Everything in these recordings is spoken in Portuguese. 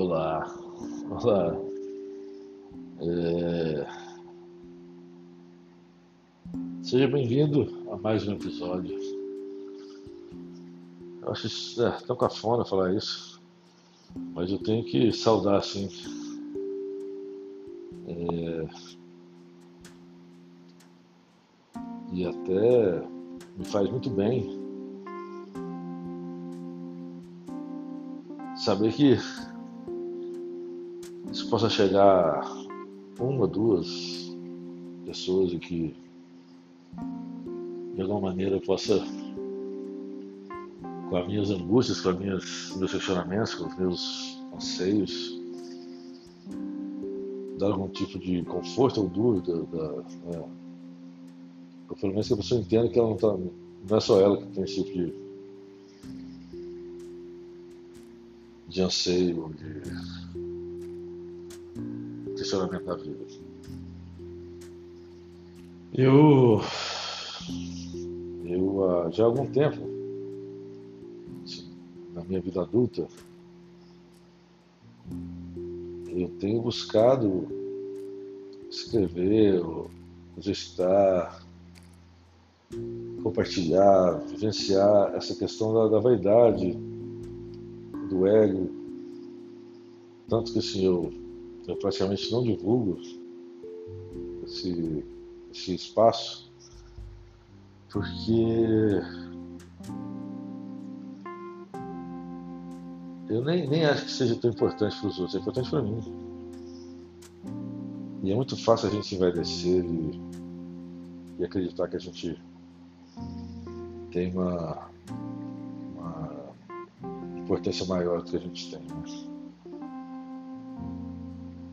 Olá, olá. É... Seja bem-vindo a mais um episódio. Eu acho é, tão cafona falar isso, mas eu tenho que saudar assim. É... E até me faz muito bem saber que isso possa chegar uma, duas pessoas e que de alguma maneira possa com as minhas angústias, com minhas, meus questionamentos, com os meus anseios, dar algum tipo de conforto ou dúvida, da, né? pelo menos que a pessoa entenda que ela não, tá, não é só ela que tem esse tipo de, de anseio, de questionamento da vida. Eu, eu já há algum tempo, assim, na minha vida adulta, eu tenho buscado escrever, exercitar, compartilhar, vivenciar essa questão da, da vaidade, do ego. Tanto que assim, eu eu praticamente não divulgo esse, esse espaço porque eu nem, nem acho que seja tão importante para os outros, é importante para mim. E é muito fácil a gente se envaidecer e, e acreditar que a gente tem uma, uma importância maior do que a gente tem. Né?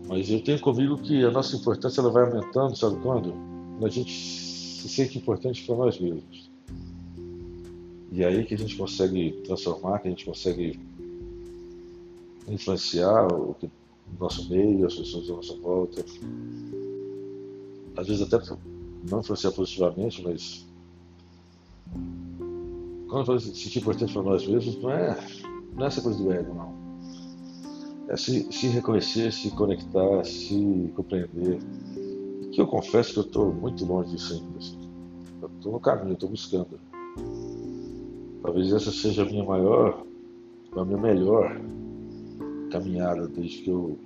Mas eu tenho comigo que a nossa importância ela vai aumentando, sabe quando? Quando a gente se sente importante para nós mesmos. E é aí que a gente consegue transformar, que a gente consegue influenciar o, nosso meio, as pessoas à nossa volta. Às vezes até não influenciar positivamente, mas quando eu falo se sentir importante para nós mesmos, não é, não é essa coisa do ego, não é se, se reconhecer, se conectar, se compreender. Que eu confesso que eu estou muito longe disso ainda. Assim. Eu estou no caminho, estou buscando. Talvez essa seja a minha maior, a minha melhor caminhada desde que eu,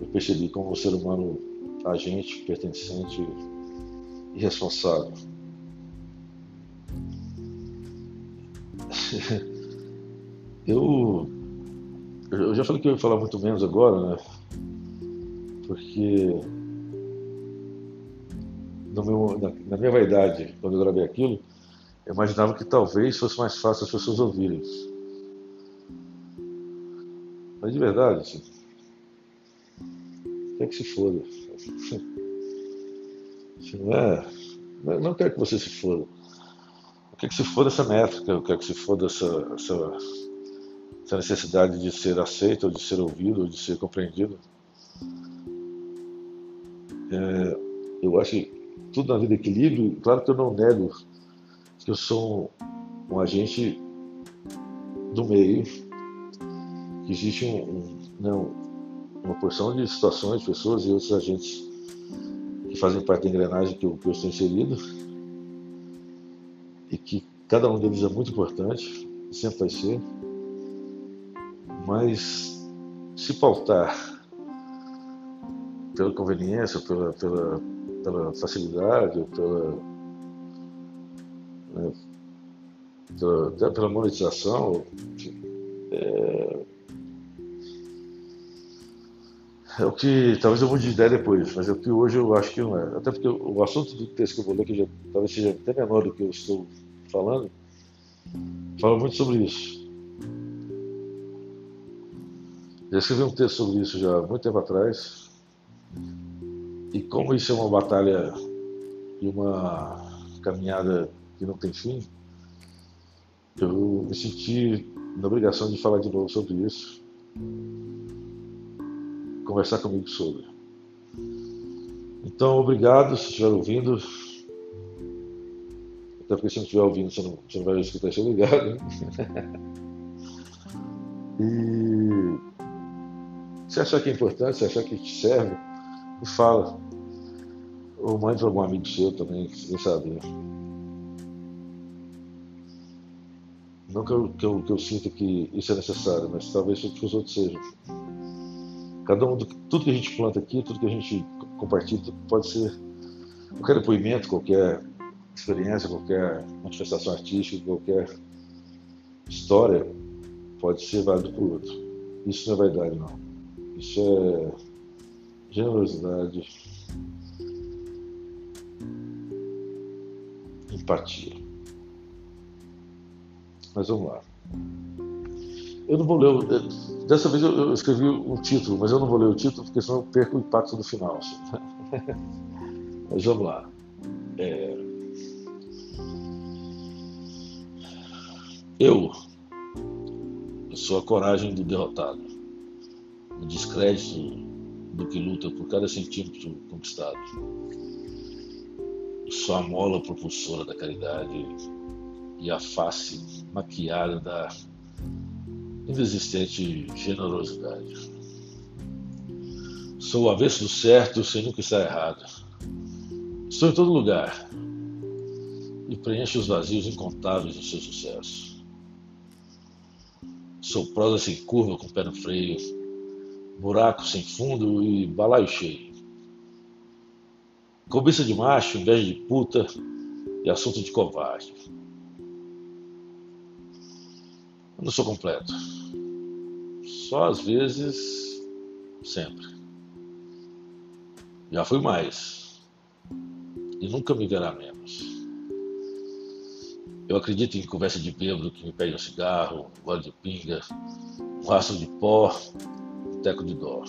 eu percebi como um ser humano agente, pertencente e responsável. eu eu já falei que eu ia falar muito menos agora, né? Porque meu, na, na, minha vaidade, quando eu gravei aquilo, eu imaginava que talvez fosse mais fácil as pessoas ouvirem. Mas de verdade, assim, quer que se foda. Assim, não é. Não quero que você se foda. Eu que se foda essa métrica, eu quero que se foda essa, essa essa necessidade de ser aceito, ou de ser ouvido, ou de ser compreendido. É, eu acho que tudo na vida é equilíbrio. Claro que eu não nego que eu sou um, um agente do meio, que existe um, um, não, né, uma porção de situações, pessoas e outros agentes que fazem parte da engrenagem que eu, que eu estou inserido e que cada um deles é muito importante, sempre vai ser mas se pautar pela conveniência, pela, pela, pela facilidade, pela, né, pela, até pela monetização, é, é, o que talvez eu mude de ideia depois, mas é o que hoje eu acho que não é. Até porque o assunto do texto que eu vou ler, que já, talvez seja até menor do que eu estou falando, fala muito sobre isso. Já escrevi um texto sobre isso já há muito tempo atrás. E como isso é uma batalha e uma caminhada que não tem fim, eu me senti na obrigação de falar de novo sobre isso, conversar comigo sobre. Então, obrigado se estiver ouvindo. Até porque se não estiver ouvindo, você não, você não vai escutar isso ligado. e Se achar que é importante, se achar que te serve, fala. Ou mande para algum amigo seu também, você saber. Não que eu, que, eu, que eu sinta que isso é necessário, mas talvez que os outros sejam. Cada um, tudo que a gente planta aqui, tudo que a gente compartilha, pode ser qualquer depoimento, qualquer experiência, qualquer manifestação artística, qualquer história, pode ser válido para o outro. Isso não é vaidade, não. Isso é generosidade, empatia. Mas vamos lá. Eu não vou ler. Dessa vez eu escrevi um título, mas eu não vou ler o título porque senão eu perco o impacto do final. mas vamos lá. É... Eu, eu sou a coragem do derrotado, o descrédito do que luta por cada centímetro conquistado. Sou a mola propulsora da caridade e a face maquiada da inexistente generosidade. Sou o avesso do certo sem nunca estar errado. Estou em todo lugar e preencho os vazios incontáveis do seu sucesso. Sou prosa sem curva com pé no freio, buraco sem fundo e balaio cheio. Cobiça de macho, inveja de puta e assunto de covarde. Eu não sou completo. Só às vezes, sempre. Já fui mais. E nunca me verá menos. Eu acredito em conversa de bêbado que me pede um cigarro, um gole de pinga, um rastro de pó, um teco de dó.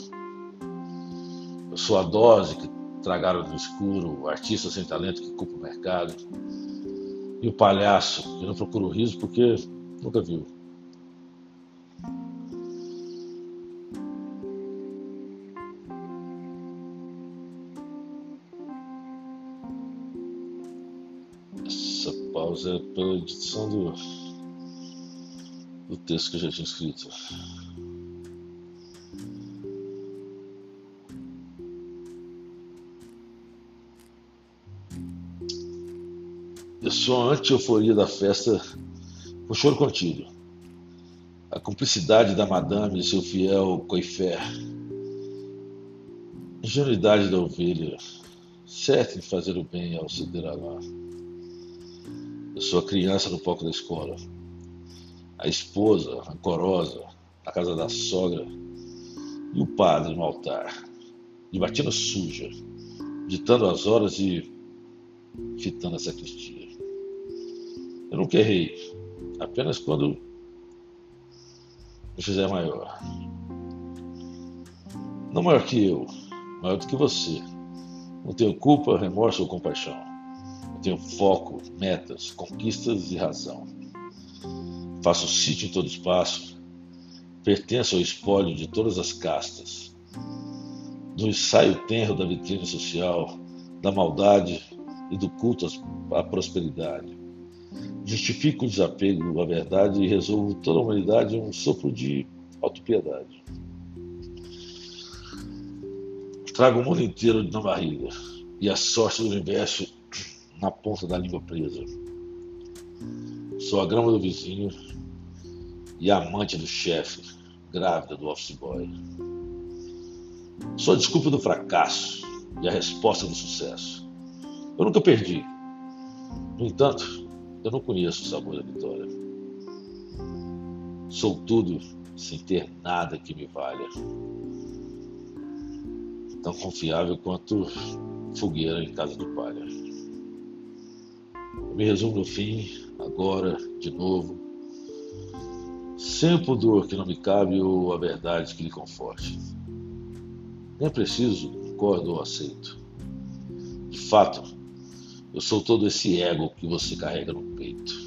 Eu sou a dose que tragaram no escuro, o artista sem talento que culpa o mercado, e o palhaço que não procura o riso porque nunca viu. pausa pela edição do, do texto que eu já tinha escrito. Eu sou anti-euforia da festa com choro contido. A cumplicidade da madame e seu fiel coifé. Ingenuidade da ovelha, certa em fazer o bem ao a lá. Eu sou a criança no palco da escola, a esposa rancorosa na casa da sogra e o padre no altar, de batina suja, ditando as horas e fitando a sacristia. Eu nunca errei, apenas quando me fizer maior. Não maior que eu, maior do que você. Não tenho culpa, remorso ou compaixão. Tenho foco, metas, conquistas e razão. Faço sítio em todo espaço. Pertenço ao espólio de todas as castas. Do ensaio tenro da vitrine social, da maldade e do culto à prosperidade. Justifico o desapego à verdade e resolvo toda a humanidade em um sopro de autopiedade. Trago o mundo inteiro na barriga e a sorte do universo na ponta da língua presa. Sou a grama do vizinho e a amante do chefe, grávida do office boy. Sou a desculpa do fracasso e a resposta do sucesso. Eu nunca perdi. No entanto, eu não conheço o sabor da vitória. Sou tudo sem ter nada que me valha. Tão confiável quanto fogueira em casa de palha. Me resumo no fim, agora, de novo, sem o pudor que não me cabe ou a verdade que lhe conforte. Nem preciso, concordo ou aceito. De fato, eu sou todo esse ego que você carrega no peito.